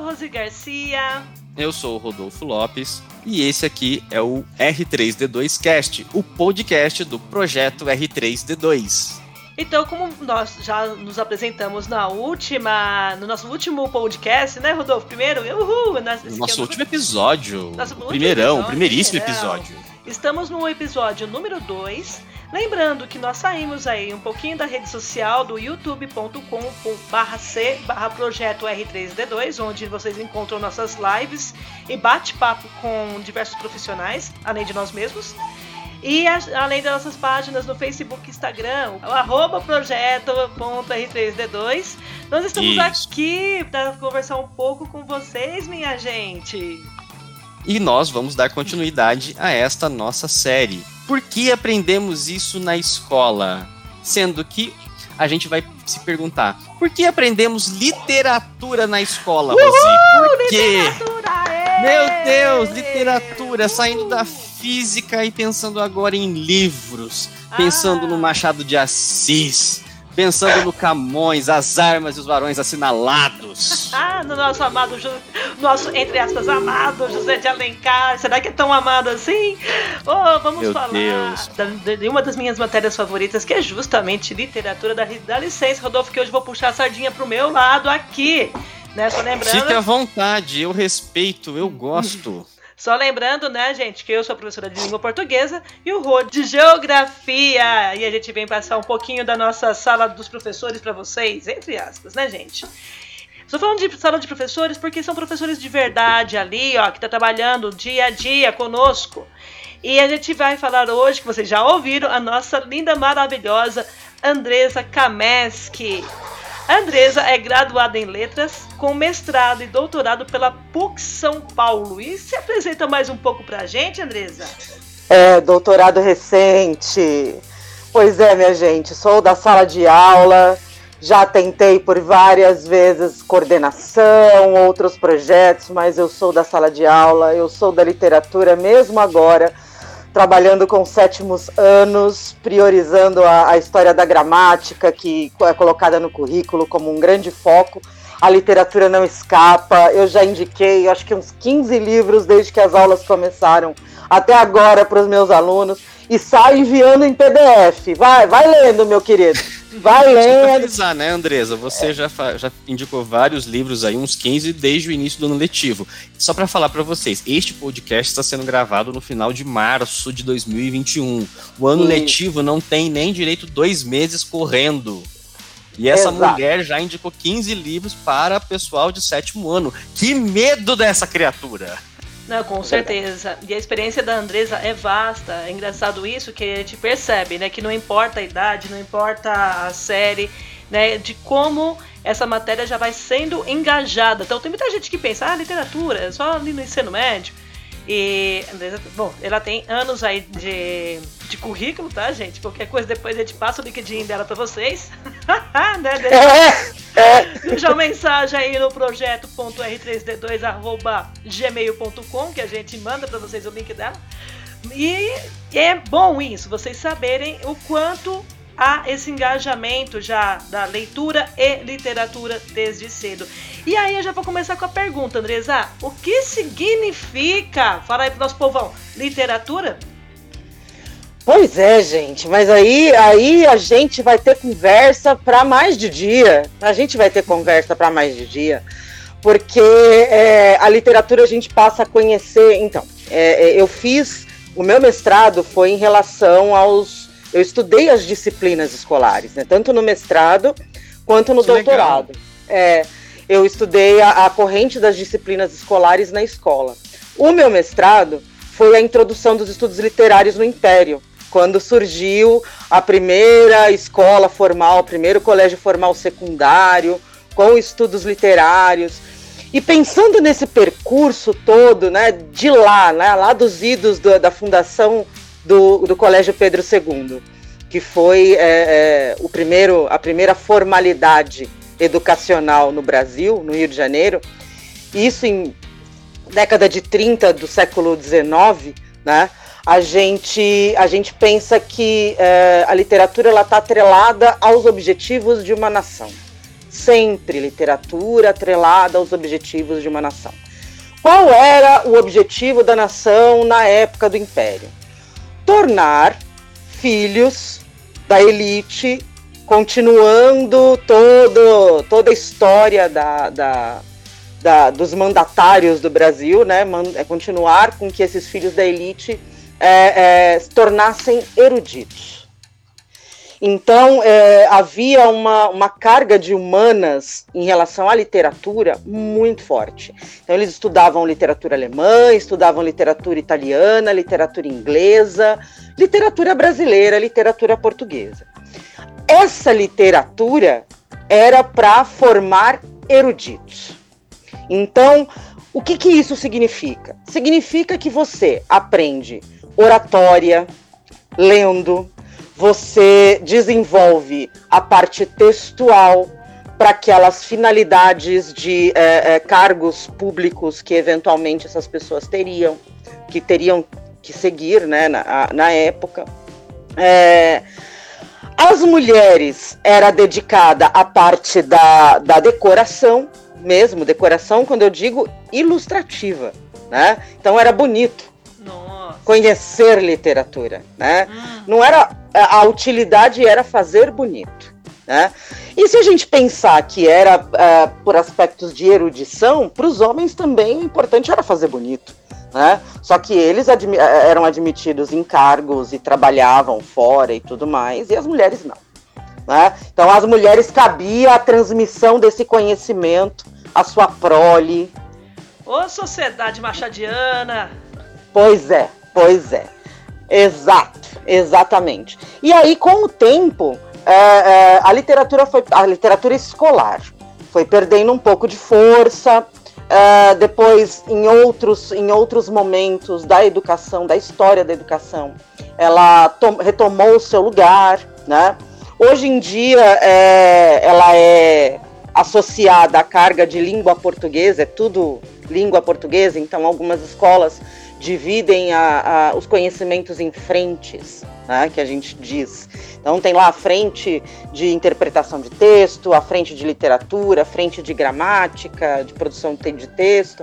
sou Rose Garcia. Eu sou o Rodolfo Lopes e esse aqui é o R3D2 Cast, o podcast do projeto R3D2. Então, como nós já nos apresentamos na última, no nosso último podcast, né, Rodolfo? Primeiro, uhul! Nosso, nosso último episódio, nosso primeirão, episódio, primeiríssimo episódio. Estamos no episódio número 2 Lembrando que nós saímos aí um pouquinho da rede social do youtube.com c projeto R3D2, onde vocês encontram nossas lives e bate-papo com diversos profissionais, além de nós mesmos. E além das nossas páginas no Facebook e Instagram, o arroba projeto.r3d2. Nós estamos Isso. aqui para conversar um pouco com vocês, minha gente. E nós vamos dar continuidade a esta nossa série. Por que aprendemos isso na escola? Sendo que a gente vai se perguntar: por que aprendemos literatura na escola, Rosi? Por quê? Meu Deus, literatura, saindo da física e pensando agora em livros, pensando ah. no Machado de Assis, pensando no Camões, as armas e os varões assinalados. ah, no nosso amado, nosso, entre aspas, amado José de Alencar. Será que é tão amado assim? Oh, vamos Meu falar da, de uma das minhas matérias favoritas, que é justamente literatura da, da licença, Rodolfo, que hoje vou puxar a sardinha pro meu lado aqui. Né? Só lembrando... Fique à vontade, eu respeito, eu gosto. Só lembrando, né, gente, que eu sou professora de língua portuguesa e o Rô de geografia. E a gente vem passar um pouquinho da nossa sala dos professores para vocês, entre aspas, né, gente? Estou falando de sala de professores porque são professores de verdade ali, ó, que tá trabalhando dia a dia conosco. E a gente vai falar hoje, que vocês já ouviram, a nossa linda, maravilhosa Andresa Kameski. A Andresa é graduada em letras, com mestrado e doutorado pela PUC São Paulo. E se apresenta mais um pouco pra gente, Andresa? É, doutorado recente. Pois é, minha gente, sou da sala de aula, já tentei por várias vezes coordenação, outros projetos, mas eu sou da sala de aula, eu sou da literatura mesmo agora trabalhando com sétimos anos, priorizando a, a, história da gramática, que é colocada no currículo como um grande foco. A literatura não escapa. Eu já indiquei, acho que uns 15 livros desde que as aulas começaram até agora para os meus alunos e saio enviando em PDF. Vai, vai lendo, meu querido. Vai avisar, né, Andresa? Você é. já, já indicou vários livros aí, uns 15 desde o início do ano letivo. Só para falar para vocês, este podcast está sendo gravado no final de março de 2021. O ano Sim. letivo não tem nem direito dois meses correndo. E essa Exato. mulher já indicou 15 livros para pessoal de sétimo ano. Que medo dessa criatura! Não, com certeza. E a experiência da Andresa é vasta. É engraçado isso que a gente percebe, né? Que não importa a idade, não importa a série, né? De como essa matéria já vai sendo engajada. Então tem muita gente que pensa, ah, literatura, é só ali no ensino médio. E, bom, ela tem anos aí de, de currículo, tá, gente? Qualquer coisa depois a gente passa o LinkedIn dela pra vocês. né? Deixa, deixa uma mensagem aí no projeto.r3d2.gmail.com que a gente manda pra vocês o link dela. E é bom isso, vocês saberem o quanto há esse engajamento já da leitura e literatura desde cedo. E aí eu já vou começar com a pergunta, Andresa. O que significa, fala aí pro nosso povão, literatura? Pois é, gente, mas aí, aí a gente vai ter conversa para mais de dia. A gente vai ter conversa para mais de dia, porque é, a literatura a gente passa a conhecer. Então, é, é eu fiz o meu mestrado foi em relação aos eu estudei as disciplinas escolares, né? Tanto no mestrado quanto no que doutorado. É, eu estudei a, a corrente das disciplinas escolares na escola. O meu mestrado foi a introdução dos estudos literários no Império, quando surgiu a primeira escola formal, o primeiro colégio formal secundário, com estudos literários. E pensando nesse percurso todo, né, de lá, né, lá dos idos do, da fundação do, do Colégio Pedro II, que foi é, é, o primeiro, a primeira formalidade educacional no Brasil, no Rio de Janeiro. Isso em década de 30 do século XIX, né? A gente, a gente pensa que é, a literatura está atrelada aos objetivos de uma nação. Sempre literatura atrelada aos objetivos de uma nação. Qual era o objetivo da nação na época do Império? Tornar filhos da elite, continuando todo, toda a história da, da, da, dos mandatários do Brasil, né? É continuar com que esses filhos da elite é, é, se tornassem eruditos. Então, é, havia uma, uma carga de humanas em relação à literatura muito forte. Então, eles estudavam literatura alemã, estudavam literatura italiana, literatura inglesa, literatura brasileira, literatura portuguesa. Essa literatura era para formar eruditos. Então, o que, que isso significa? Significa que você aprende oratória, lendo, você desenvolve a parte textual para aquelas finalidades de é, é, cargos públicos que eventualmente essas pessoas teriam, que teriam que seguir né, na, na época. É, as mulheres era dedicada à parte da, da decoração, mesmo, decoração, quando eu digo ilustrativa, né? Então era bonito. Conhecer literatura, né? Hum. Não era a utilidade era fazer bonito. Né? E se a gente pensar que era uh, por aspectos de erudição, para os homens também o importante era fazer bonito. Né? Só que eles admi eh, eram admitidos em cargos e trabalhavam fora e tudo mais, e as mulheres não. Né? Então, às mulheres cabia a transmissão desse conhecimento, a sua prole. Ô, sociedade machadiana! Pois é, pois é. Exato, exatamente. E aí, com o tempo, é, é, a literatura foi a literatura escolar foi perdendo um pouco de força. É, depois, em outros, em outros momentos da educação, da história da educação, ela retomou o seu lugar, né? Hoje em dia, é, ela é associada à carga de língua portuguesa, é tudo língua portuguesa, então algumas escolas dividem a, a, os conhecimentos em frentes, né, que a gente diz. Então tem lá a frente de interpretação de texto, a frente de literatura, a frente de gramática, de produção de texto.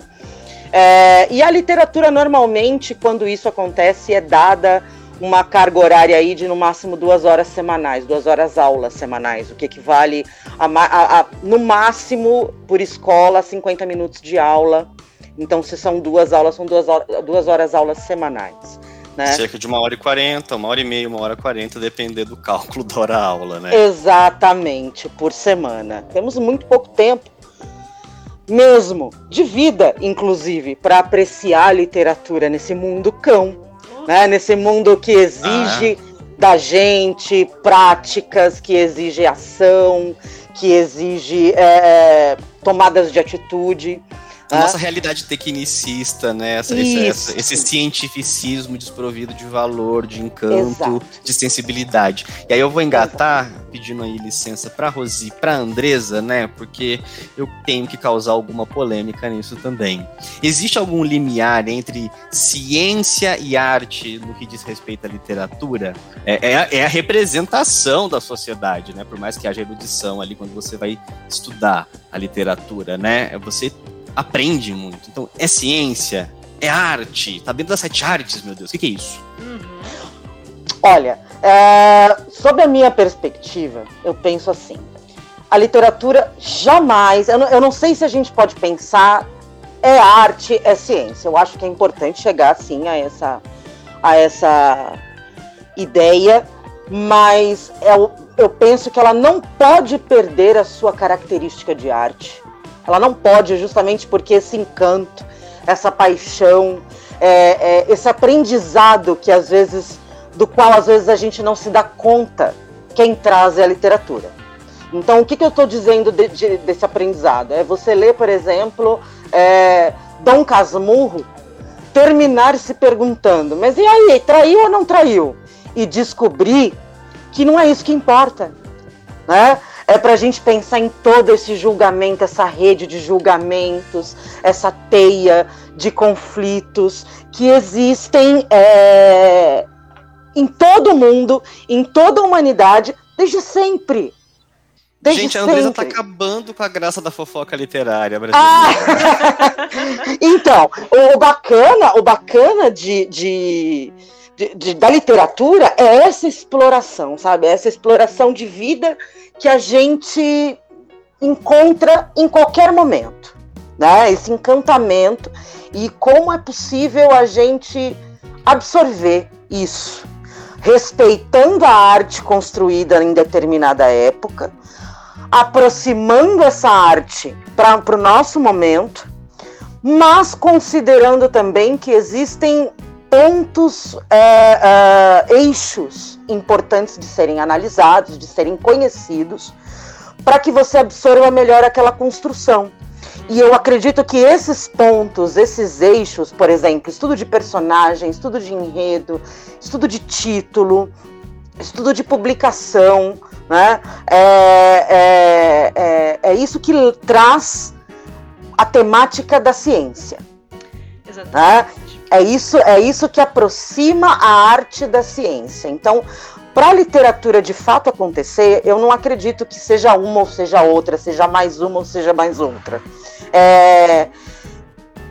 É, e a literatura normalmente, quando isso acontece, é dada uma carga horária aí de no máximo duas horas semanais, duas horas aulas semanais, o que equivale a, a, a no máximo por escola 50 minutos de aula então, se são duas aulas, são duas, duas horas aulas semanais. Né? Cerca de uma hora e quarenta, uma hora e meia, uma hora e quarenta, depender do cálculo da hora-aula, né? Exatamente, por semana. Temos muito pouco tempo, mesmo, de vida, inclusive, para apreciar a literatura nesse mundo cão, né? Nesse mundo que exige ah, é? da gente práticas, que exige ação, que exige é, tomadas de atitude. A nossa realidade tecnicista, né? Essa, esse, esse, cientificismo desprovido de valor, de encanto, Exato. de sensibilidade. E aí eu vou engatar, Exato. pedindo aí licença para Rosi, para Andresa, né? Porque eu tenho que causar alguma polêmica nisso também. Existe algum limiar entre ciência e arte no que diz respeito à literatura? É, é, é a representação da sociedade, né? Por mais que haja erudição ali quando você vai estudar a literatura, né? Você aprende muito. Então, é ciência, é arte, tá dentro das sete artes, meu Deus, o que, que, é isso? Uhum. Olha, é, sob a minha perspectiva, eu penso assim: a literatura jamais, eu não, eu não sei se a gente pode pensar é arte, é ciência. Eu acho que é importante chegar assim a essa, a essa ideia, mas eu, eu penso que ela não pode perder a sua característica de arte. Ela não pode, justamente porque esse encanto, essa paixão, é, é, esse aprendizado que às vezes, do qual às vezes a gente não se dá conta, quem traz é a literatura. Então, o que, que eu estou dizendo de, de, desse aprendizado? É você ler, por exemplo, é, Dom Casmurro, terminar se perguntando, mas e aí, traiu ou não traiu? E descobrir que não é isso que importa. Né? É para a gente pensar em todo esse julgamento, essa rede de julgamentos, essa teia de conflitos que existem é, em todo o mundo, em toda a humanidade, desde sempre. Desde Gente, a Andresa tá sempre. acabando com a graça da fofoca literária brasileira. Ah! então, o bacana, o bacana de, de, de- de- da literatura é essa exploração, sabe? Essa exploração de vida que a gente encontra em qualquer momento, né? Esse encantamento e como é possível a gente absorver isso, respeitando a arte construída em determinada época, aproximando essa arte para o nosso momento, mas considerando também que existem pontos, é, é, eixos importantes de serem analisados, de serem conhecidos, para que você absorva melhor aquela construção. E eu acredito que esses pontos, esses eixos, por exemplo, estudo de personagem, estudo de enredo, estudo de título, estudo de publicação, né? É, é, é, é isso que traz a temática da ciência. Exatamente. É isso, é isso que aproxima a arte da ciência. Então, para a literatura de fato acontecer, eu não acredito que seja uma ou seja outra, seja mais uma ou seja mais outra. É,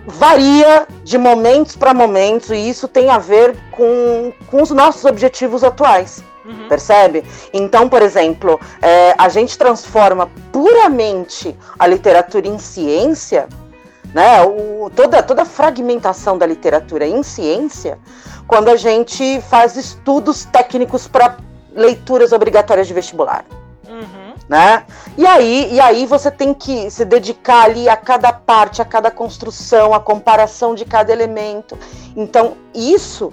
varia de momentos para momentos e isso tem a ver com, com os nossos objetivos atuais. Uhum. Percebe? Então, por exemplo, é, a gente transforma puramente a literatura em ciência, né? O, toda, toda a fragmentação da literatura em ciência, quando a gente faz estudos técnicos para leituras obrigatórias de vestibular. Uhum. Né? E aí, e aí você tem que se dedicar ali a cada parte, a cada construção, a comparação de cada elemento. Então, isso,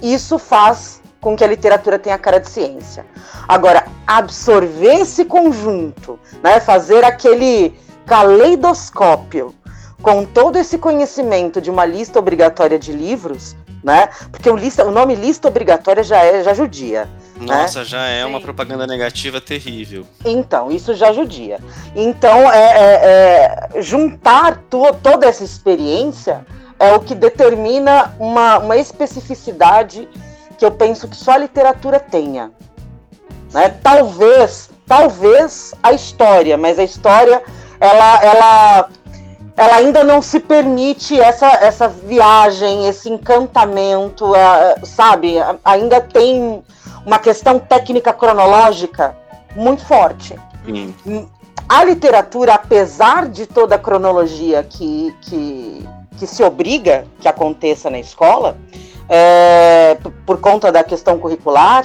isso faz com que a literatura tenha cara de ciência. Agora, absorver esse conjunto, né, fazer aquele caleidoscópio com todo esse conhecimento de uma lista obrigatória de livros, né? Porque o, lista, o nome lista obrigatória já é já judia. Nossa, já é uma Sim. propaganda negativa terrível. Então, isso já judia. Então, é, é- é, juntar to- toda essa experiência é o que determina uma, uma especificidade que eu penso que só a literatura tenha. Né? Talvez, talvez a história, mas a história, ela, ela, ela ainda não se permite essa, essa viagem, esse encantamento, eh, sabe? Ainda tem uma questão técnica cronológica muito forte. Sim. A literatura, apesar de toda a cronologia que, que, que se obriga que aconteça na escola, é, por conta da questão curricular,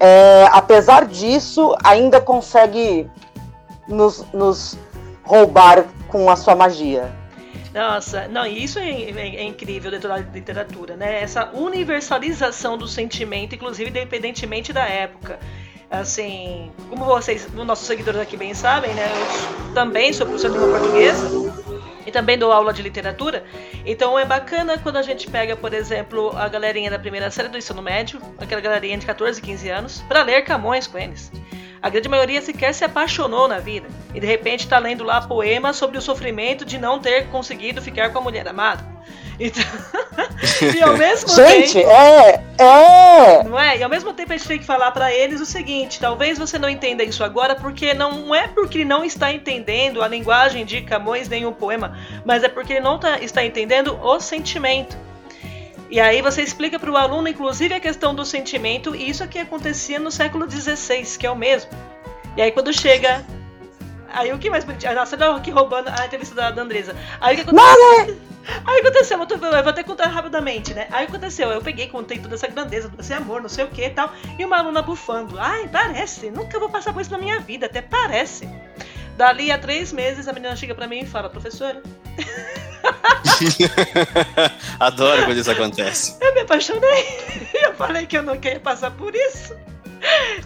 é, apesar disso, ainda consegue nos, nos roubar com a sua magia. Nossa, não, isso é, é- é incrível dentro da literatura, né? Essa universalização do sentimento, inclusive independentemente da época. Assim, como vocês, os nossos seguidores aqui bem sabem, né? Eu também sou professor de língua portuguesa e também dou aula de literatura. Então é bacana quando a gente pega, por exemplo, a galerinha da primeira série do ensino médio, aquela galerinha de 14, 15 anos, para ler Camões com eles. A grande maioria sequer se apaixonou na vida e de repente está lendo lá poemas sobre o sofrimento de não ter conseguido ficar com a mulher amada. Então, e ao mesmo Gente, tempo, é, é, não é? E ao mesmo tempo a gente tem que falar para eles o seguinte: talvez você não entenda isso agora, porque não é porque ele não está entendendo a linguagem de Camões nem o poema, mas é porque ele não tá- está entendendo o sentimento. E aí você explica para o aluno, inclusive, a questão do sentimento, e isso aqui acontecia no século XVI, que é o mesmo. E aí quando chega. Aí o que mais bonitinho? Nossa, eu aqui roubando a entrevista da, da Andresa. Aí o que aconteceu? Aí aconteceu, eu, tô- eu vou até contar rapidamente, né? Aí aconteceu, eu peguei, contei toda essa grandeza, todo esse amor, não sei o que e tal, e uma aluna bufando. Ai, parece, nunca vou passar por isso na minha vida, até parece. Dali a três meses a menina chega pra mim e fala, professora, Adoro quando isso acontece. eu me apaixonei. Eu falei que eu não queria passar por isso.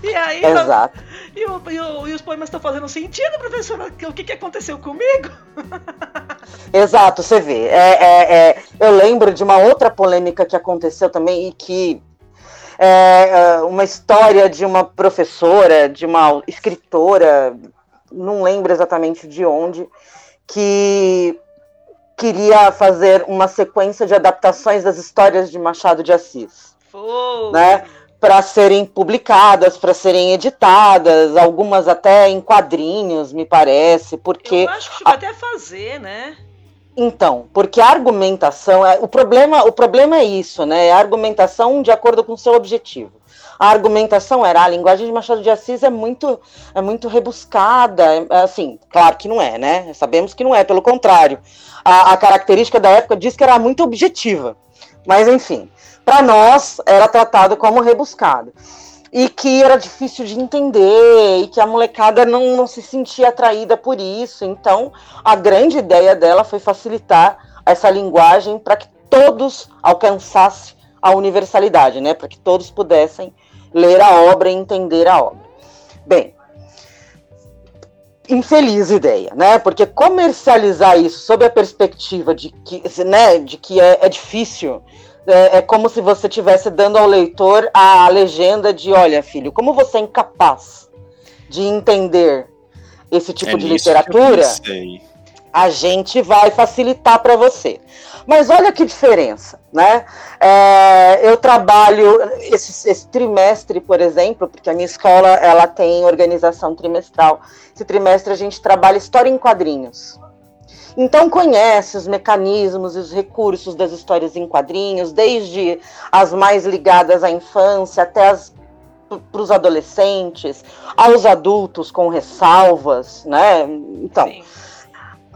E aí, eu- exato. e, o- e o- e os poemas estão fazendo sentido, professora? O que, que aconteceu comigo? Exato, você vê. É, é, é, eu lembro de uma outra polêmica que aconteceu também e que é é, uma história de uma professora, de uma escritora, não lembro exatamente de onde, que queria fazer uma sequência de adaptações das histórias de Machado de Assis. Foi. Né? Para serem publicadas, para serem editadas, algumas até em quadrinhos, me parece, porque eu acho que até fazer, né? Então, porque a argumentação é o problema, o problema é isso, né? É a argumentação de acordo com o seu objetivo. A argumentação era a linguagem de Machado de Assis é muito é muito rebuscada, é, assim, claro que não é, né? Sabemos que não é, pelo contrário. A, a característica da época diz que era muito objetiva. Mas enfim, para nós era tratado como rebuscado e que era difícil de entender e que a molecada não, não se sentia atraída por isso. Então, a grande ideia dela foi facilitar essa linguagem para que todos alcançassem a universalidade, né? Para que todos pudessem ler a obra e entender a obra. Bem, infeliz ideia, né? Porque comercializar isso sob a perspectiva de que, né, de que é, é difícil é, é, como se você estivesse dando ao leitor a legenda de: olha, filho, como você é incapaz de entender esse tipo é de literatura, a gente vai facilitar para você. Mas olha que diferença, né? É, eu trabalho esse, esse, trimestre, por exemplo, porque a minha escola ela tem organização trimestral. Esse trimestre a gente trabalha história em quadrinhos. Então conhece os mecanismos e os recursos das histórias em quadrinhos, desde as mais ligadas à infância até as para os adolescentes, aos adultos com ressalvas, né? Então, Sim.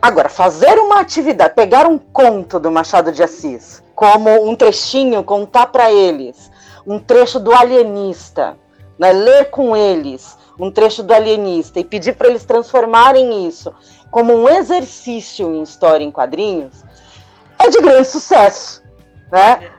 agora fazer uma atividade, pegar um conto do Machado de Assis, como um trechinho, contar para eles um trecho do Alienista, né? ler com eles um trecho do Alienista e pedir para eles transformarem isso como um exercício em história em quadrinhos, é de grande sucesso, né?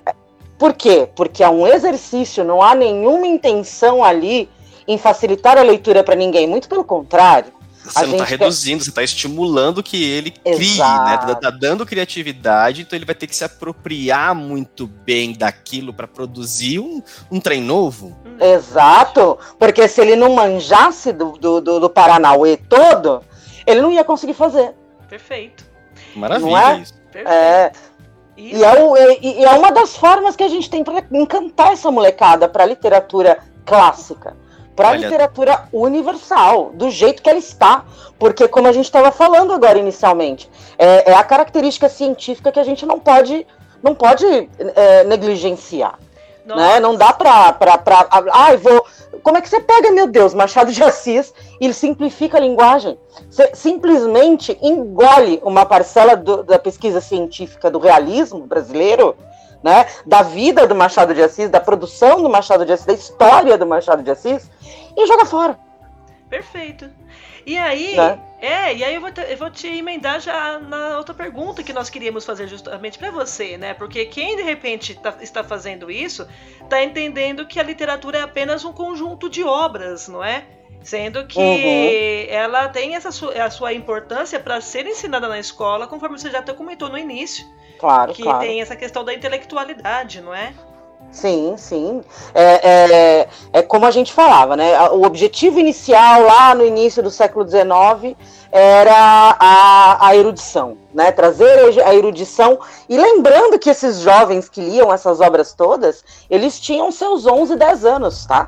Por quê? Porque é um exercício, não há nenhuma intenção ali em facilitar a leitura para ninguém, muito pelo contrário. Você não está reduzindo, você está estimulando que ele crie, né? Tá, tá dando criatividade, então ele vai ter que se apropriar muito bem daquilo para produzir um, um trem novo. Exato, porque se ele não manjasse do, do, do, do Paranauê todo, ele não ia conseguir fazer. Perfeito. Maravilha é? isso. Perfeito. É, isso. E, é o, e, é uma das formas que a gente tem para encantar essa molecada para a literatura clássica, para a literatura universal, do jeito que ela está. Porque, como a gente estava falando agora inicialmente, é, é, a característica científica que a gente não pode, não pode é, negligenciar. Né? Não dá para. Ai, ah, vou como é que você pega, meu Deus, Machado de Assis e simplifica a linguagem? Você simplesmente engole uma parcela do, da pesquisa científica do realismo brasileiro, né? Da vida do Machado de Assis, da produção do Machado de Assis, da história do Machado de Assis e joga fora. Perfeito. E aí, né? é, e aí eu vou, te, eu vou te emendar já na outra pergunta que nós queríamos fazer justamente para você, né? Porque quem de repente tá, está fazendo isso, está entendendo que a literatura é apenas um conjunto de obras, não é? Sendo que uhum. ela tem essa su a sua importância para ser ensinada na escola, conforme você já até comentou no início. Claro, que claro. tem essa questão da intelectualidade, não é? Sim, sim. É, é, é, como a gente falava, né? O objetivo inicial lá no início do século XIX era a, a erudição, né? Trazer a erudição. E lembrando que esses jovens que liam essas obras todas, eles tinham seus 11, 10 anos, tá?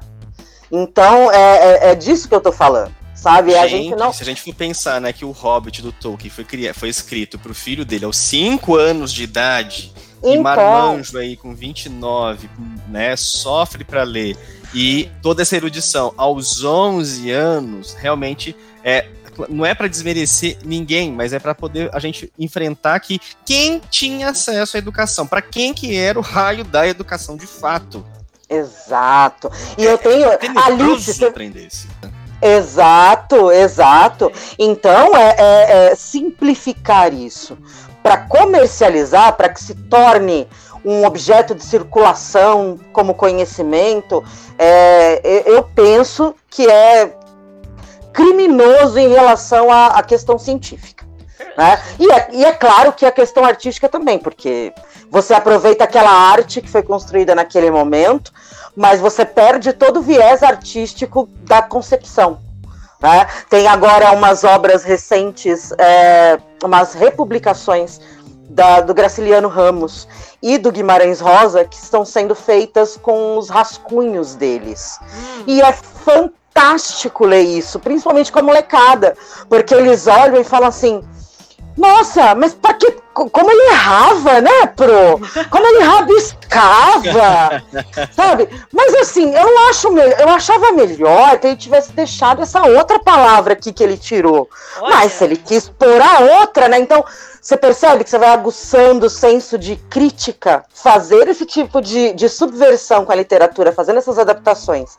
Então é, é, é disso que eu tô falando. Sabe? Gente, a gente não... Se a gente for pensar né, que o Hobbit do Tolkien foi, foi escrito para o filho dele aos 5 anos de idade então... E Marmanjo aí com 29, né, sofre para ler. E toda essa erudição aos 11 anos, realmente é não é para desmerecer ninguém, mas é para poder a gente enfrentar que quem tinha acesso à educação, para quem que era o raio da educação de fato. Exato. E eu tenho é, é Alice, aprender isso. Exato, exato. Então é, é, é simplificar isso para comercializar, para que se torne um objeto de circulação como conhecimento, é, eu penso que é criminoso em relação à, à questão científica. Né? E, é, e é claro que a questão artística também, porque você aproveita aquela arte que foi construída naquele momento, mas você perde todo o viés artístico da concepção. Né? Tem agora umas obras recentes, é, umas republicações da, do Graciliano Ramos e do Guimarães Rosa, que estão sendo feitas com os rascunhos deles. Hum. E é fantástico ler isso, principalmente com a molecada, porque eles olham e falam assim: nossa, mas pra que. Como ele errava, né, Pro? Como ele rabiscava, sabe? Mas assim, eu acho eu achava melhor que ele tivesse deixado essa outra palavra aqui que ele tirou. Olha. Mas se ele quis pôr a outra, né? Então, você percebe que você vai aguçando o senso de crítica, fazer esse tipo de, de subversão com a literatura, fazendo essas adaptações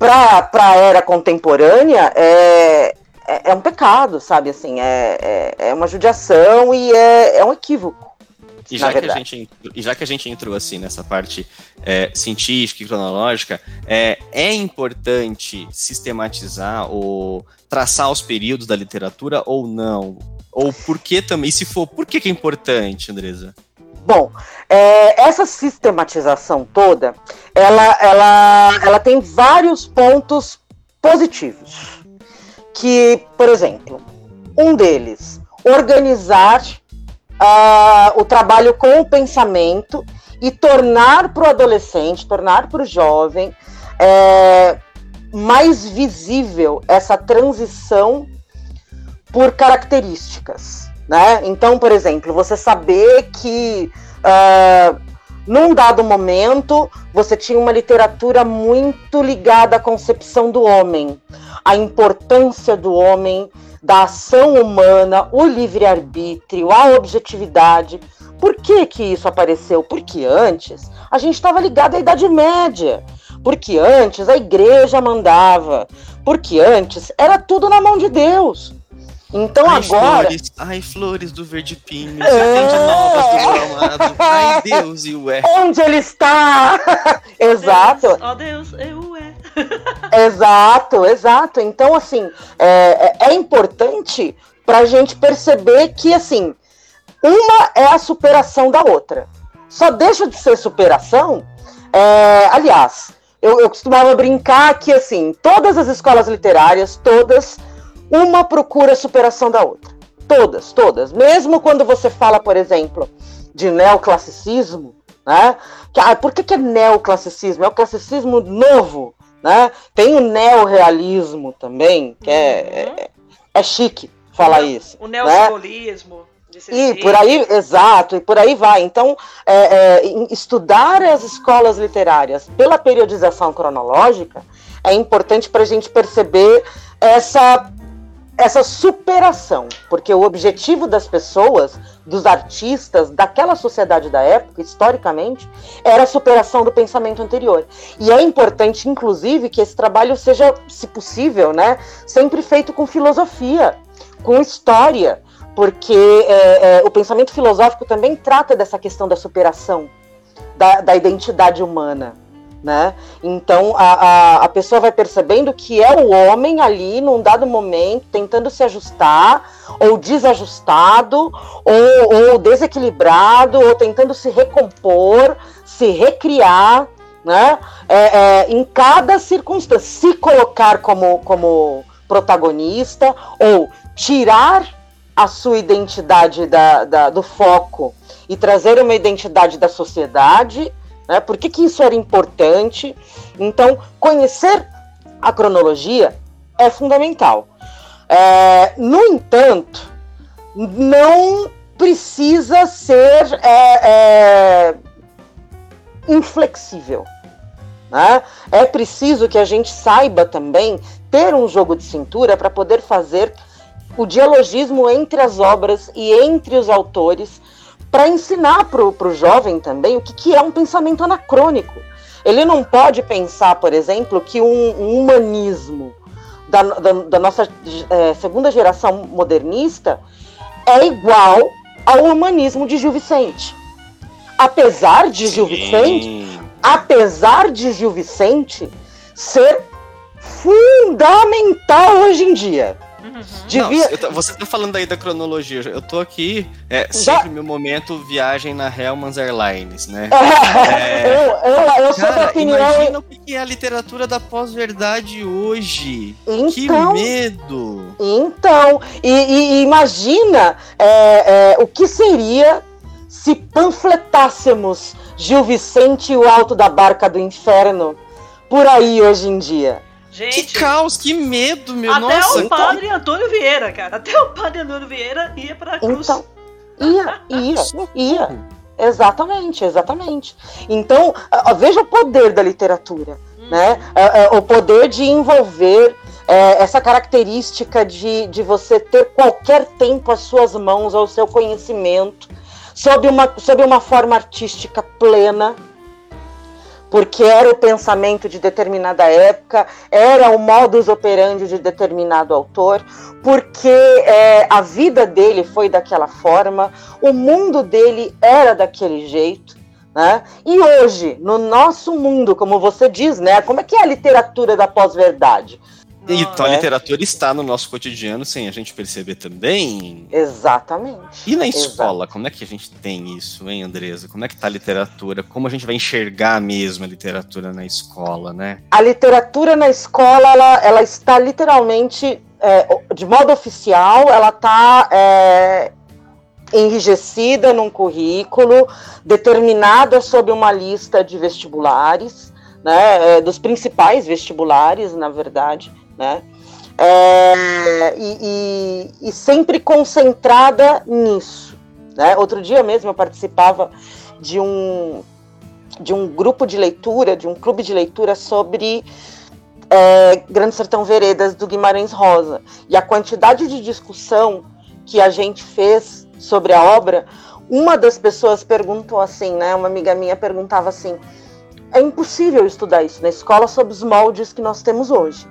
para a era contemporânea, é, é, é, um pecado, sabe? Assim, é, é, é uma judiação e é, é um equívoco. E já, que a gente, e já que a gente entrou assim nessa parte é, científica e cronológica, é, é importante sistematizar ou traçar os períodos da literatura ou não? Ou por que também? Se for, por que, que é importante, Andresa? Bom, é, essa sistematização toda, ela, ela, ela tem vários pontos positivos que, por exemplo, um deles, organizar uh, o trabalho com o pensamento e tornar para o adolescente, tornar para o jovem é, mais visível essa transição por características. Né? Então, por exemplo, você saber que uh, num dado momento você tinha uma literatura muito ligada à concepção do homem a importância do homem, da ação humana, o livre-arbítrio, a objetividade. Por que, que isso apareceu? Porque antes a gente estava ligado à Idade Média. Porque antes a igreja mandava. Porque antes era tudo na mão de Deus. Então ai, agora. Flores, ai, flores do verde pinho, é... novas do. Ai, Deus, e ué. Onde ele está? exato. Ó Deus, oh, Deus, eu é. exato, exato. Então, assim, é, é, é importante pra gente perceber que, assim, uma é a superação da outra. Só deixa de ser superação. É, aliás, eu, eu costumava brincar que, assim, todas as escolas literárias, todas uma procura a superação da outra. Todas, todas. Mesmo quando você fala, por exemplo, de neoclassicismo, né? Que, ah, por que, que é neoclassicismo? É o classicismo novo, né? Tem o neorrealismo também, que é, uhum. é, é, chique falar o isso. O né? neossimbolismo. Né? E por aí, exato, e por aí vai. Então, é, é, estudar as escolas literárias pela periodização cronológica é importante para a gente perceber essa essa superação, porque o objetivo das pessoas, dos artistas, daquela sociedade da época, historicamente, era a superação do pensamento anterior. E é importante, inclusive, que esse trabalho seja, se possível, né, sempre feito com filosofia, com história, porque é, é, o pensamento filosófico também trata dessa questão da superação da, da identidade humana né? Então a, a, a, pessoa vai percebendo que é o homem ali num dado momento tentando se ajustar, ou desajustado, ou, ou desequilibrado, ou tentando se recompor, se recriar, né? É, é, em cada circunstância, se colocar como, como protagonista, ou tirar a sua identidade da, da, do foco e trazer uma identidade da sociedade né? Por que, que isso era importante? Então, conhecer a cronologia é fundamental. É, no entanto, não precisa ser é, é, inflexível. Né? É preciso que a gente saiba também ter um jogo de cintura para poder fazer o dialogismo entre as obras e entre os autores para ensinar para o jovem também o que, que é um pensamento anacrônico. Ele não pode pensar, por exemplo, que um, um humanismo da, da, da nossa é, segunda geração modernista é igual ao humanismo de Gil Vicente. Apesar de Sim. Gil Vicente, apesar de Gil Vicente ser fundamental hoje em dia, Uhum. Devia... Não, você tá falando aí da cronologia. Eu tô aqui, é, sempre Já... meu momento viagem na Hellman's Airlines, né? é... eu, eu, eu Cara, opinião... imagina o que é a literatura da pós-verdade hoje. Então, que medo! Então, e, e imagina é, é, o que seria se panfletássemos Gil Vicente e o Alto da Barca do Inferno por aí hoje em dia. Gente, que caos, que medo, meu até nossa. Até o padre então... Antônio Vieira, cara. Até o padre Antônio Vieira ia pra cruz. Então, ia, ia, ia. Exatamente, exatamente. Então, veja o poder da literatura, hum. né? O poder de envolver é, essa característica de, de você ter qualquer tempo às suas mãos, ao seu conhecimento, sob uma, sob uma forma artística plena, porque era o pensamento de determinada época, era o modus operandi de determinado autor, porque é, a vida dele foi daquela forma, o mundo dele era daquele jeito. Né? E hoje, no nosso mundo, como você diz, né? Como é que é a literatura da pós-verdade? Então a literatura está no nosso cotidiano sem a gente perceber também. Exatamente. E na escola, como é que a gente tem isso, hein, Andresa? Como é que está a literatura? Como a gente vai enxergar mesmo a literatura na escola, né? A literatura na escola, ela, ela está literalmente, é, de modo oficial, ela está é, enrijecida num currículo, determinada sob uma lista de vestibulares, né, é, dos principais vestibulares, na verdade, né? É, e, e, e, sempre concentrada nisso. Né? Outro dia mesmo eu participava de um, de um grupo de leitura, de um clube de leitura sobre é, Grande Sertão Veredas do Guimarães Rosa. E a quantidade de discussão que a gente fez sobre a obra, uma das pessoas perguntou assim, né? Uma amiga minha perguntava assim: é impossível estudar isso na escola sob os moldes que nós temos hoje.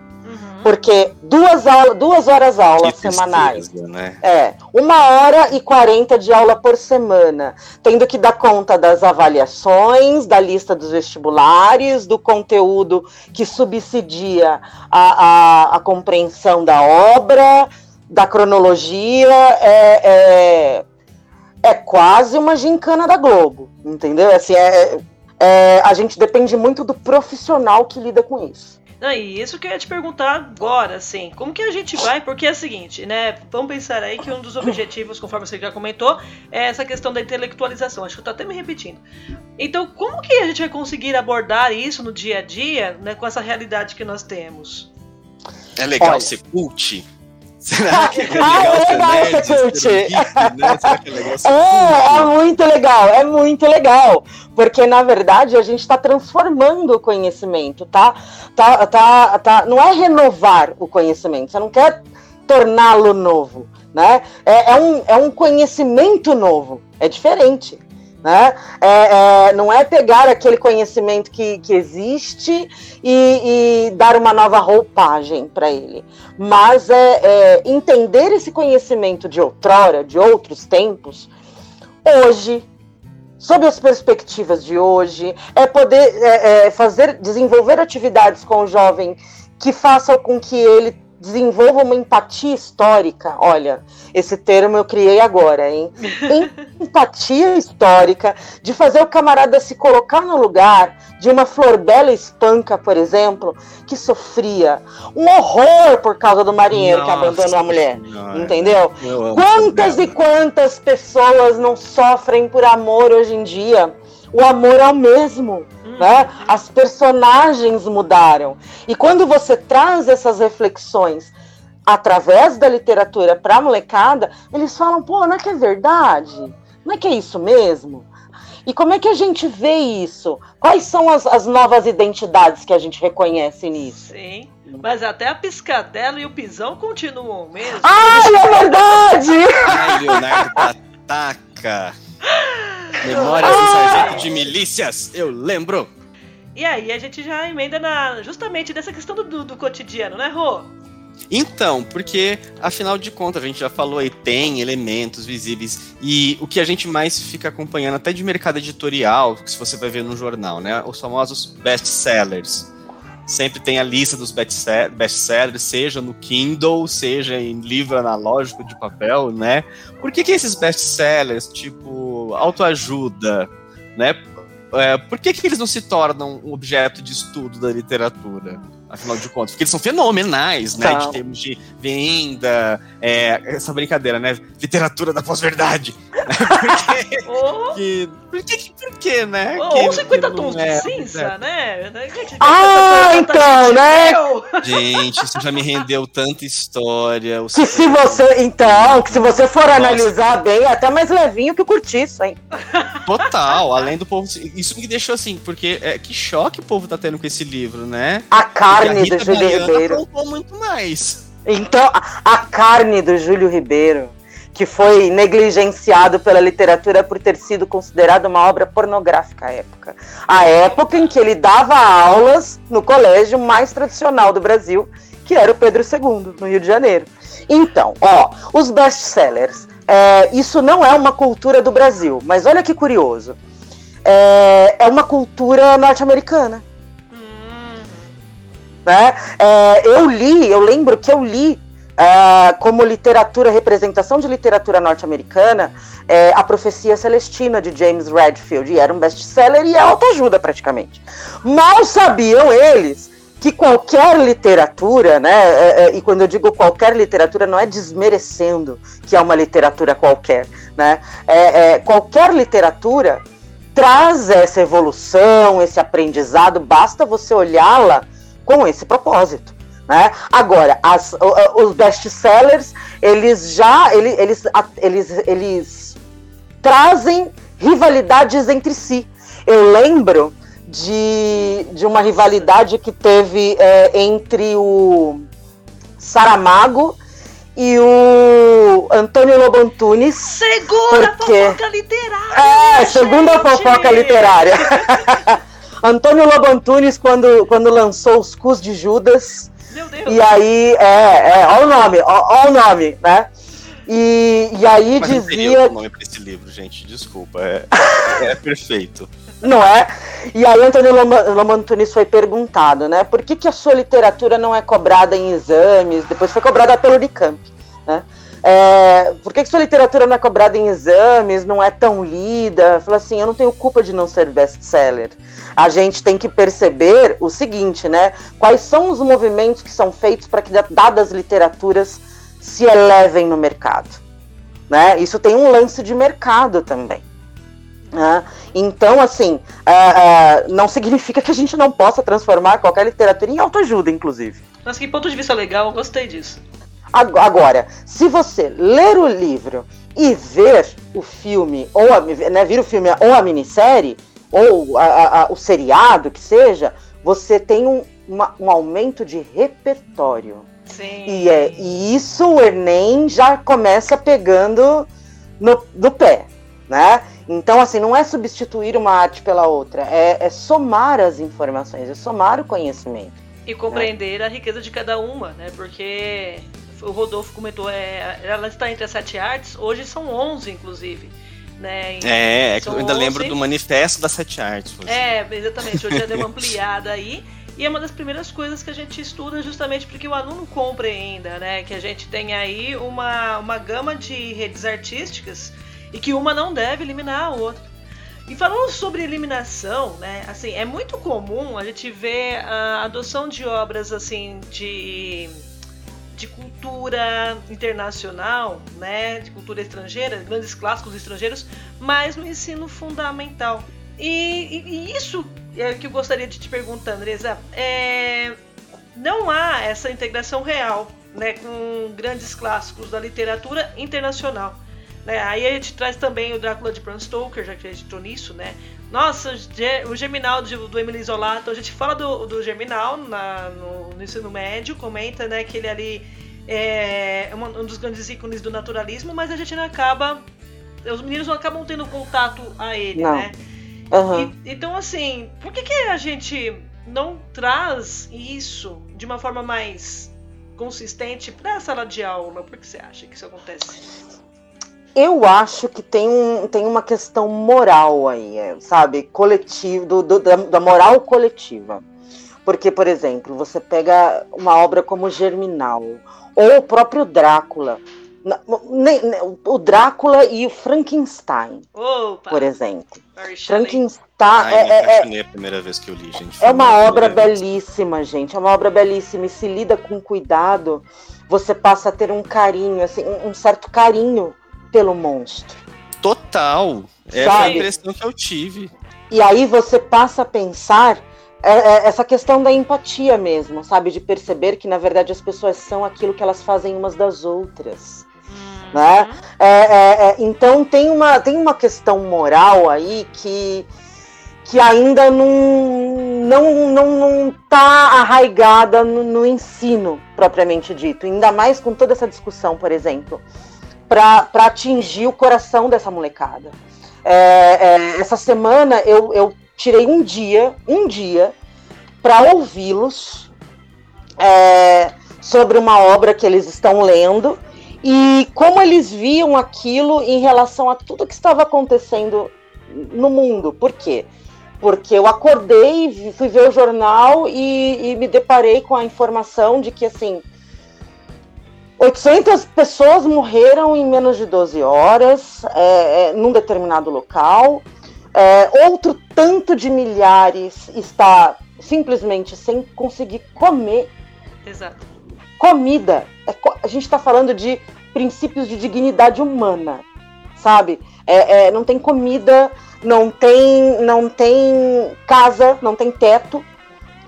Porque duas, aula, duas horas aula semanais. Né? É, uma hora e quarenta de aula por semana, tendo que dar conta das avaliações, da lista dos vestibulares, do conteúdo que subsidia a, a, a compreensão da obra, da cronologia. É, é, é quase uma gincana da Globo, entendeu? Assim, é, é, a gente depende muito do profissional que lida com isso. Não, e isso que eu ia te perguntar agora, assim, como que a gente vai? Porque é o seguinte, né? Vamos pensar aí que um dos objetivos, conforme você já comentou, é essa questão da intelectualização. Acho que eu tô até me repetindo. Então, como que a gente vai conseguir abordar isso no dia a dia, né, com essa realidade que nós temos? É legal Olha. ser cult? Será que é legal, ah, é ser nerd, ser né? Será que é legal ser É, é muito legal, é muito legal. Porque, na verdade, a gente está transformando o conhecimento, tá? Tá, tá, tá? Não é renovar o conhecimento, você não quer torná-lo novo, né? É, é, um, é um conhecimento novo, é diferente. Né? É, é, não é pegar aquele conhecimento que, que existe e, e dar uma nova roupagem para ele, mas é, é, entender esse conhecimento de outrora, de outros tempos, hoje, sob as perspectivas de hoje, é poder é, é, fazer, desenvolver atividades com o jovem que façam com que ele desenvolva uma empatia histórica. Olha, esse termo eu criei agora, hein? Empatia histórica, de fazer o camarada se colocar no lugar de uma flor bela espanca, por exemplo, que sofria um horror por causa do marinheiro Nossa, que abandonou a mulher. Senhora. Entendeu? Quantas e quantas pessoas não sofrem por amor hoje em dia? O amor é o mesmo né? As personagens mudaram. E quando você traz essas reflexões através da literatura para a molecada, eles falam: pô, não é que é verdade? Não é que é isso mesmo? E como é que a gente vê isso? Quais são as, as novas identidades que a gente reconhece nisso? Sim. Mas até a piscadela e o pisão continuam mesmo. Ai, é verdade! Ai, Leonardo Pataca! Memórias do sargento de milícias, eu lembro. E aí a gente já emenda na, justamente dessa questão do, do cotidiano, né, Rô? Então, porque afinal de contas, a gente já falou aí, tem elementos visíveis. E o que a gente mais fica acompanhando, até de mercado editorial, que se você vai ver no jornal, né? Os famosos best sellers. Sempre tem a lista dos best-sellers, seja no Kindle, seja em livro analógico de papel, né? Por que, que esses best-sellers, tipo autoajuda, né? É, por que, que eles não se tornam um objeto de estudo da literatura? Afinal de contas, porque eles são fenomenais, né, em termos de venda, é, essa brincadeira, né, literatura da pós-verdade. Né, oh. que, por que, por que, né? Oh, que, 50 tons de é, cinza, é. né? Ah, então, né? Gente, isso já me rendeu tanta história. Que se você, então, que se você for Nossa. analisar bem, é até mais levinho que o curtiço, hein? Total, além do povo, isso me deixou assim, porque é, que choque o povo tá tendo com esse livro, né? A cara carne do Júlio Ribeiro. muito mais. Então, a carne do Júlio Ribeiro, que foi negligenciado pela literatura por ter sido considerado uma obra pornográfica à época. A época em que ele dava aulas no colégio mais tradicional do Brasil, que era o Pedro II, no Rio de Janeiro. Então, ó, os best-sellers. É, isso não é uma cultura do Brasil, mas olha que curioso. É, é uma cultura norte-americana. Né? É, eu li, eu lembro que eu li é, como literatura, representação de literatura norte-americana, é, A Profecia Celestina, de James Redfield, e era um best-seller e é autoajuda praticamente. Mal sabiam eles que qualquer literatura, né, é, é, e quando eu digo qualquer literatura, não é desmerecendo que é uma literatura qualquer, né, é, é qualquer literatura traz essa evolução, esse aprendizado, basta você olhá-la com esse propósito. Né? Agora, as, os best-sellers, eles já eles, eles, eles, eles trazem rivalidades entre si. Eu lembro de, de uma rivalidade que teve é, entre o Saramago e o Antônio Lobo Antunes. Segunda porque... fofoca literária! É, segunda gente. fofoca literária. Antônio Lobo Antunes, quando, quando lançou os Cus de Judas. Meu Deus. E aí, é, é, olha o nome, olha o nome, né? E, e aí Mas dizia. Não nome pra esse livro, gente, desculpa. É, é perfeito. Não é? E aí Antônio Lobo Antunes foi perguntado, né? Por que, que a sua literatura não é cobrada em exames? Depois foi cobrada pelo Unicamp, né? É, por que, que sua literatura não é cobrada em exames, não é tão lida? Falou assim, eu não tenho culpa de não ser best-seller. A gente tem que perceber o seguinte, né? Quais são os movimentos que são feitos para que dadas literaturas se elevem no mercado? Né? Isso tem um lance de mercado também. Né? Então, assim, uh, uh, não significa que a gente não possa transformar qualquer literatura em autoajuda, inclusive. Mas que ponto de vista legal, eu gostei disso. Agora, se você ler o livro e ver o filme, ou a, né, vir o filme ou a minissérie, ou a, a, o seriado que seja, você tem um, uma, um aumento de repertório. Sim. E, é, e isso o Enem já começa pegando no, no pé, né? Então, assim, não é substituir uma arte pela outra, é, é somar as informações, é somar o conhecimento. E compreender né? a riqueza de cada uma, né? Porque o Rodolfo comentou, é, ela está entre as sete artes, hoje são onze, inclusive. Né? É, é que eu ainda 11. lembro do manifesto das sete artes. Assim. É, exatamente, hoje já deu uma ampliada aí. E é uma das primeiras coisas que a gente estuda justamente porque o aluno compreenda, né? Que a gente tem aí uma, uma gama de redes artísticas e que uma não deve eliminar a outra. E falando sobre eliminação, né? Assim, é muito comum a gente ver a adoção de obras assim de de cultura internacional, né, de cultura estrangeira, grandes clássicos estrangeiros, mas no ensino fundamental. E, e, e isso é que eu gostaria de te perguntar, Andresa. É, não há essa integração real né, com grandes clássicos da literatura internacional. Né? Aí a gente traz também o Drácula de Bram Stoker, já que a gente entrou nisso, né? Nossa, o Germinal do, do Emily Zola, então a gente fala do, do Germinal na, no, no, ensino médio, comenta né, que ele ali é um dos grandes ícones do naturalismo, mas a gente não acaba. Os meninos não acabam tendo contato a ele, não. né? Uhum. E, então, assim, por que, que a gente não traz isso de uma forma mais consistente para a sala de aula? Por que você acha que isso acontece? Eu acho que tem, um, tem uma questão moral aí, é, sabe? Coletivo, do, do, da, da moral coletiva. Porque, por exemplo, você pega uma obra como Germinal, ou o próprio Drácula. O Drácula e o Frankenstein, Opa. por exemplo. Frankenstein ah, é, é, é, a primeira vez que eu li, gente. É uma obra belíssima, gente. É uma obra belíssima e se lida com cuidado, você passa a ter um carinho, assim, um certo carinho pelo monstro. Total. É a impressão que eu tive. E aí você passa a pensar é, é, essa questão da empatia mesmo, sabe? De perceber que, na verdade, as pessoas são aquilo que elas fazem umas das outras. Uhum. Né? É, é, é, então tem uma, tem uma questão moral aí que, que ainda não, não, não, não tá arraigada no, no ensino propriamente dito. Ainda mais com toda essa discussão, por exemplo, para atingir o coração dessa molecada. É, essa semana eu, eu tirei um dia, um dia, para ouvi-los é, sobre uma obra que eles estão lendo e como eles viam aquilo em relação a tudo que estava acontecendo no mundo. Por quê? Porque eu acordei, fui ver o jornal e, e me deparei com a informação de que, assim, 800 pessoas morreram em menos de 12 horas é, é, num determinado local. É, outro tanto de milhares está simplesmente sem conseguir comer. Exato. Comida. É, a gente está falando de princípios de dignidade humana, sabe? É, é, não tem comida, não tem, não tem casa, não tem teto,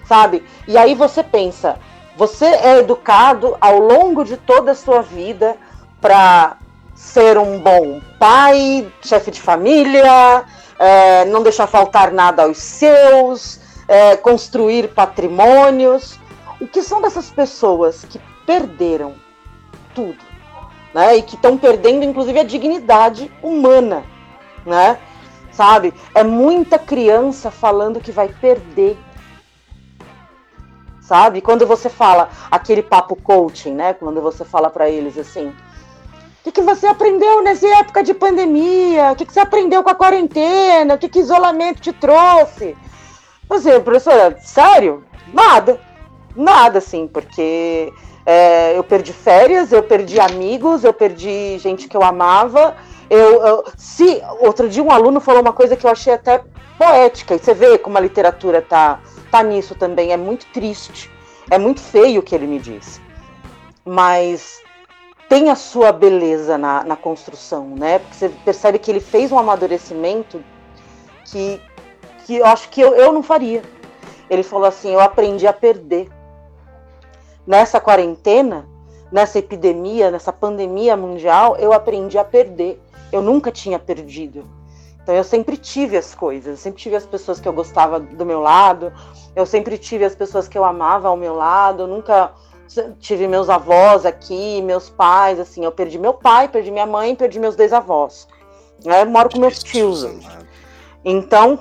sabe? E aí você pensa, você é educado ao longo de toda a sua vida para ser um bom pai, chefe de família, é, não deixar faltar nada aos seus, é, construir patrimônios. O que são dessas pessoas que perderam tudo, né? E que estão perdendo, inclusive, a dignidade humana, né? Sabe? É muita criança falando que vai perder. Sabe? Quando você fala aquele papo coaching, né? Quando você fala para eles assim, o que, que você aprendeu nessa época de pandemia? O que, que você aprendeu com a quarentena? O que, que isolamento te trouxe? Você, professora, sério? Nada. Nada, assim, porque é, eu perdi férias, eu perdi amigos, eu perdi gente que eu amava. Eu, eu, se outro dia um aluno falou uma coisa que eu achei até poética, e você vê como a literatura tá, tá nisso também, é muito triste, é muito feio o que ele me disse. Mas tem a sua beleza na, na construção, né? Porque você percebe que ele fez um amadurecimento que, que eu acho que eu, eu não faria. Ele falou assim: eu aprendi a perder. Nessa quarentena, nessa epidemia, nessa pandemia mundial, eu aprendi a perder. Eu nunca tinha perdido. Então eu sempre tive as coisas, eu sempre tive as pessoas que eu gostava do meu lado, eu sempre tive as pessoas que eu amava ao meu lado, eu nunca tive meus avós aqui, meus pais, assim, eu perdi meu pai, perdi minha mãe, perdi meus dois avós. Né? Eu moro com meus tios. Então,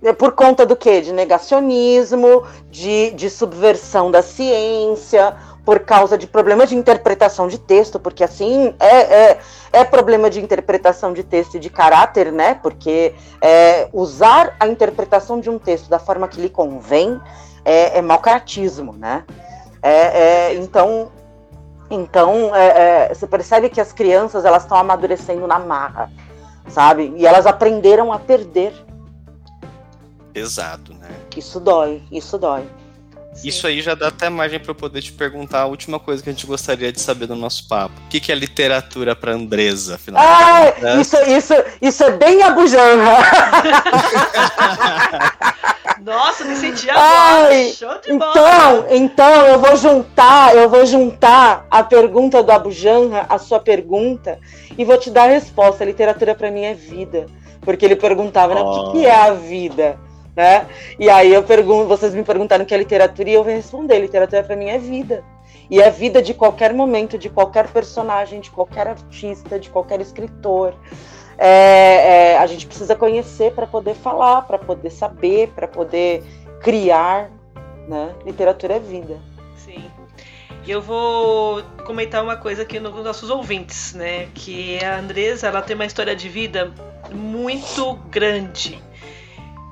é por conta do quê? De negacionismo, de, de subversão da ciência, por causa de problemas de interpretação de texto, porque assim é, é, é problema de interpretação de texto e de caráter, né? Porque é, usar a interpretação de um texto da forma que lhe convém é, é malcaratismo, né? É, é, então, então é, é, você percebe que as crianças elas estão amadurecendo na marra, sabe? E elas aprenderam a perder. Pesado, né? Isso dói, isso dói. Isso aí já dá até margem para eu poder te perguntar a última coisa que a gente gostaria de saber do nosso papo. O que, que é literatura para Andresa, afinal? Ah, isso, isso, isso é bem abujanra. Nossa, me senti agora. Show de então, bola. Então, eu vou juntar, eu vou juntar a pergunta do Abujanra, a sua pergunta, e vou te dar a resposta. A literatura para mim é vida. Porque ele perguntava, né, o que, que é a vida? Né? E aí eu pergunto, vocês me perguntaram que é literatura e eu vou responder, literatura para mim é vida. E é vida de qualquer momento, de qualquer personagem, de qualquer artista, de qualquer escritor é, é, a gente precisa conhecer para poder falar, para poder saber, para poder criar. Né? Literatura é vida. Sim. E eu vou comentar uma coisa aqui nos nossos ouvintes, né? Que a Andresa ela tem uma história de vida muito grande.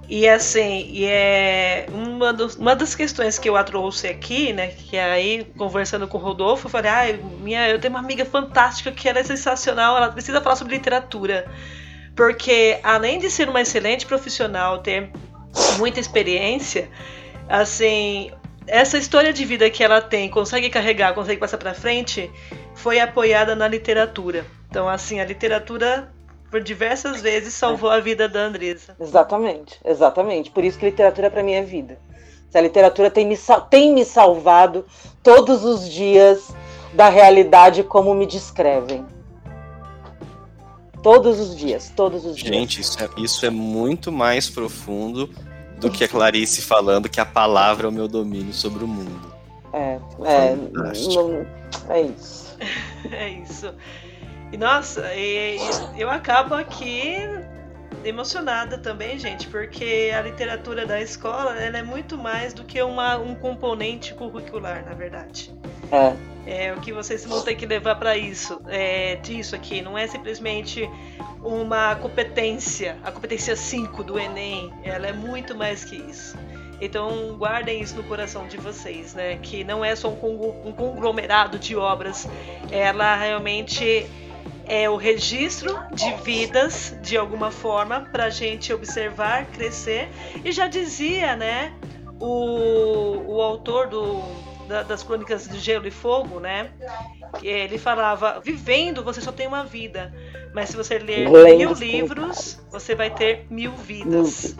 E assim, e é uma, dos, uma das questões que eu trouxe aqui, né? Que aí, conversando com o Rodolfo, eu falei, ah, minha, eu tenho uma amiga fantástica que ela é sensacional, ela precisa falar sobre literatura. Porque além de ser uma excelente profissional, ter muita experiência, assim, essa história de vida que ela tem, consegue carregar, consegue passar para frente, foi apoiada na literatura. Então, assim, a literatura por diversas vezes salvou a vida da Andresa. Exatamente, exatamente. Por isso que literatura para mim é vida. A literatura tem me, tem me salvado todos os dias da realidade como me descrevem. Todos os dias, todos os dias. Gente, isso é, isso é muito mais profundo do que a Clarice falando que a palavra é o meu domínio sobre o mundo. É, é, não, é isso. é isso. E nossa, e, e eu acabo aqui emocionada também, gente, porque a literatura da escola ela é muito mais do que uma, um componente curricular, na verdade. É. é o que vocês vão ter que levar para isso, é, disso aqui, não é simplesmente uma competência, a competência 5 do Enem, ela é muito mais que isso. Então guardem isso no coração de vocês, né? Que não é só um conglomerado de obras, ela realmente é o registro de vidas de alguma forma para a gente observar, crescer. E já dizia, né, o, o autor do, da, das Crônicas de Gelo e Fogo, né, ele falava: vivendo você só tem uma vida, mas se você ler mil livros, você vai ter mil vidas.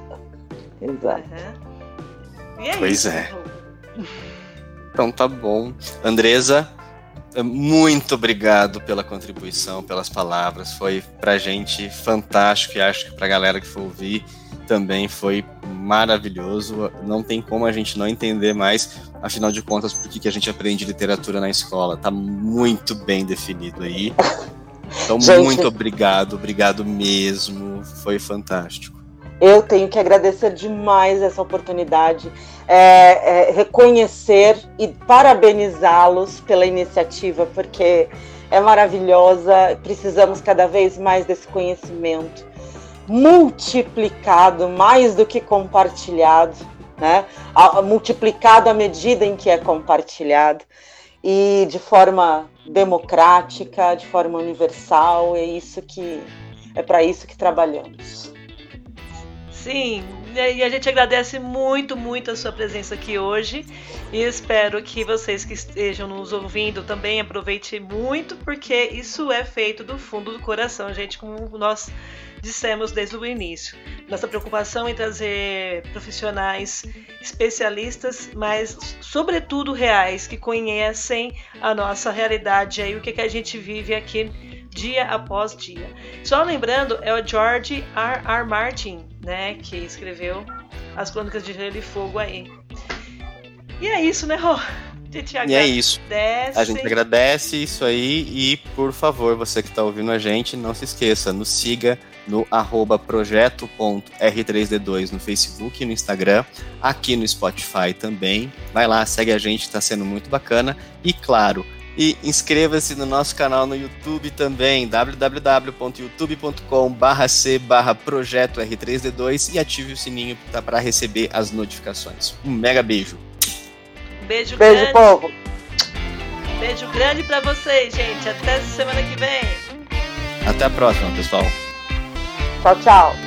Exato. Uhum. E é pois isso. é. Então tá bom. Andresa, muito obrigado pela contribuição, pelas palavras. Foi pra gente fantástico e acho que pra galera que for ouvir também foi maravilhoso. Não tem como a gente não entender mais, afinal de contas, por que, que a gente aprende literatura na escola. Tá muito bem definido aí. Então, gente, muito obrigado, obrigado mesmo. Foi fantástico. Eu tenho que agradecer demais essa oportunidade, é, é, reconhecer e parabenizá-los pela iniciativa, porque é maravilhosa. Precisamos cada vez mais desse conhecimento multiplicado, mais do que compartilhado, né? multiplicado à medida em que é compartilhado e de forma democrática, de forma universal. É isso que é para isso que trabalhamos. Sim, e a gente agradece muito, muito a sua presença aqui hoje e espero que vocês que estejam nos ouvindo também aproveitem muito, porque isso é feito do fundo do coração, gente, como nós dissemos desde o início. Nossa preocupação em trazer profissionais especialistas, mas sobretudo reais, que conhecem a nossa realidade e o que, que a gente vive aqui dia após dia. Só lembrando, é o George R. R. Martin, né, que escreveu as Crônicas de Gelo e Fogo aí. E é isso, né, Rô? E é isso. A gente agradece isso aí e, por favor, você que está ouvindo a gente, não se esqueça, nos siga no arroba projeto.r3d2 no Facebook e no Instagram, aqui no Spotify também. Vai lá, segue a gente, está sendo muito bacana. E claro, e inscreva-se no nosso canal no YouTube também, www.youtube.com/c projeto R3D2 e ative o sininho para receber as notificações. Um mega beijo. Beijo, beijo grande. povo. Beijo grande para vocês, gente. Até semana que vem. Até a próxima, pessoal. Tchau, tchau.